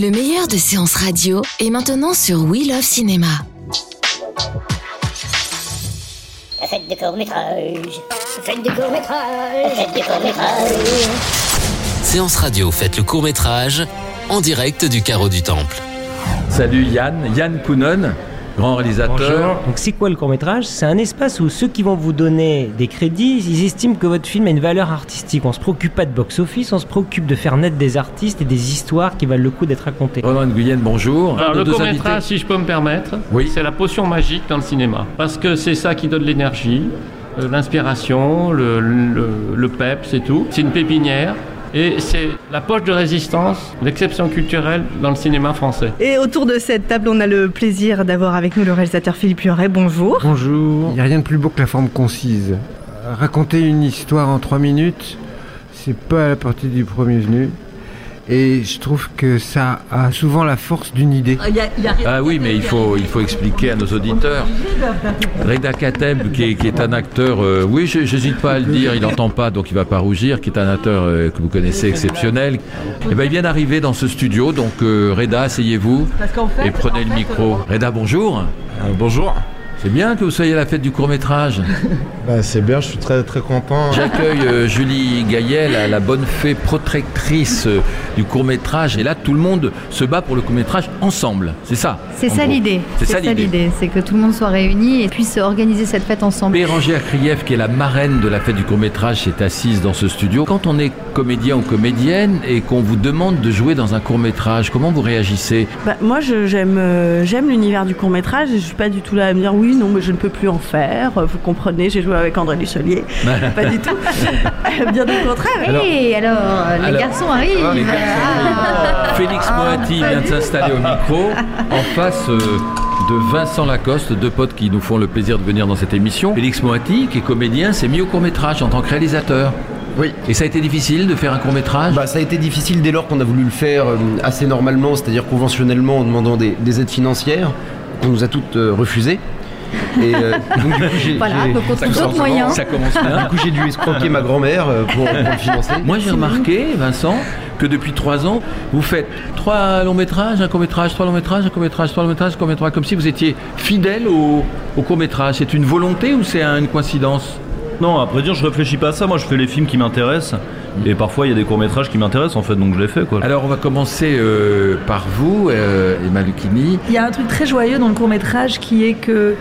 Le meilleur de séances radio est maintenant sur We Love Cinéma. Faites des courts-métrages. Faites des courts-métrages. Faites des courts-métrages. Séance radio, faites le court métrage en direct du carreau du temple. Salut Yann, Yann Kounon, grand réalisateur. Donc c'est quoi le court métrage C'est un espace où ceux qui vont vous donner des crédits, ils estiment que votre film a une valeur artistique. On se préoccupe pas de box-office, on se préoccupe de faire naître des artistes et des histoires qui valent le coup d'être racontées. Ronan Guyenne, bonjour. Alors, le court invités. métrage, si je peux me permettre, Oui. c'est la potion magique dans le cinéma. Parce que c'est ça qui donne l'énergie, euh, l'inspiration, le, le, le pep, c'est tout. C'est une pépinière. Et c'est la poche de résistance, l'exception culturelle dans le cinéma français. Et autour de cette table, on a le plaisir d'avoir avec nous le réalisateur Philippe Luret. Bonjour. Bonjour. Il n'y a rien de plus beau que la forme concise. Raconter une histoire en trois minutes, c'est pas à la portée du premier venu. Et je trouve que ça a souvent la force d'une idée. Ah oui, mais il faut, il faut expliquer à nos auditeurs. Reda Kateb, qui est, qui est un acteur, euh, oui, j'hésite pas à le dire, il n'entend pas, donc il va pas rougir, qui est un acteur euh, que vous connaissez exceptionnel. Et ben, il vient d'arriver dans ce studio, donc euh, Reda, asseyez-vous et prenez le micro. Reda, bonjour. bonjour. C'est bien que vous soyez à la fête du court métrage. Bah, c'est bien, je suis très très content. J'accueille euh, Julie Gaillet, la, la bonne fée protectrice euh, du court métrage. Et là, tout le monde se bat pour le court métrage ensemble. C'est ça. C'est en ça l'idée. C'est ça l'idée. C'est que tout le monde soit réuni et puisse organiser cette fête ensemble. Bérangère Krief, qui est la marraine de la fête du court métrage, est assise dans ce studio. Quand on est comédien ou comédienne et qu'on vous demande de jouer dans un court métrage, comment vous réagissez? Bah, moi, j'aime euh, j'aime l'univers du court métrage je suis pas du tout là à me dire oui, non, mais je ne peux plus en faire. Vous comprenez, j'ai joué avec André Dussolier. pas du tout. Bien au contraire. Et alors, les Alors- garçons arrivent. Ah, les garçons Ah. Félix Moati vient de s'installer au micro en face euh, de Vincent Lacoste, deux potes qui nous font le plaisir de venir dans cette émission. Félix Moati, qui est comédien, s'est mis au court métrage en tant que réalisateur. Oui. Et ça a été difficile de faire un court métrage Bah, ça a été difficile dès lors qu'on a voulu le faire euh, assez normalement, c'est-à-dire conventionnellement en demandant des, des aides financières, qu'on nous a toutes euh, refusées. Et euh, donc, du coup, j'ai, Voilà, j'ai- donc on ça trouve commence d'autres moyens. Ça commence Du bien. coup, j'ai dû escroquer ma grand-mère euh, pour, pour le financer. Moi, j'ai remarqué, Vincent, que depuis trois ans, vous faites trois longs métrages, un court métrage, trois longs métrages, un court métrage, trois longs métrages, un court métrage, comme si vous étiez fidèle au, au court métrage. C'est une volonté ou c'est un- une coïncidence? Non, après dire, je réfléchis pas à ça. Moi, je fais les films qui m'intéressent. Et parfois, il y a des courts-métrages qui m'intéressent, en fait, donc je les fais, quoi. Alors, on va commencer euh, par vous, euh, Emma Lucchini. Il y a un truc très joyeux dans le court métrage qui est que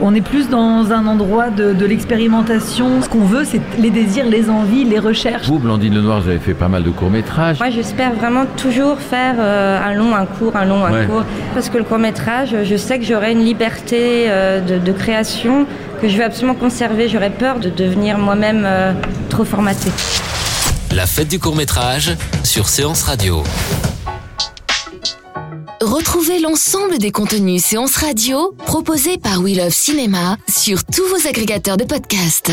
on est plus dans un endroit de, de l'expérimentation. Ce qu'on veut, c'est les désirs, les envies, les recherches. Vous, Blandine Lenoir, vous avez fait pas mal de courts métrages. Moi, j'espère vraiment toujours faire euh, un long, un court, un long, un Ouais. court. Parce que le court métrage, je sais que j'aurai une liberté euh, de, de création que je vais absolument conserver. J'aurais peur de devenir moi-même euh, trop formatée. La fête du court métrage sur Séance radio. Retrouvez l'ensemble des contenus séances radio proposés par We Love Cinéma sur tous vos agrégateurs de podcasts.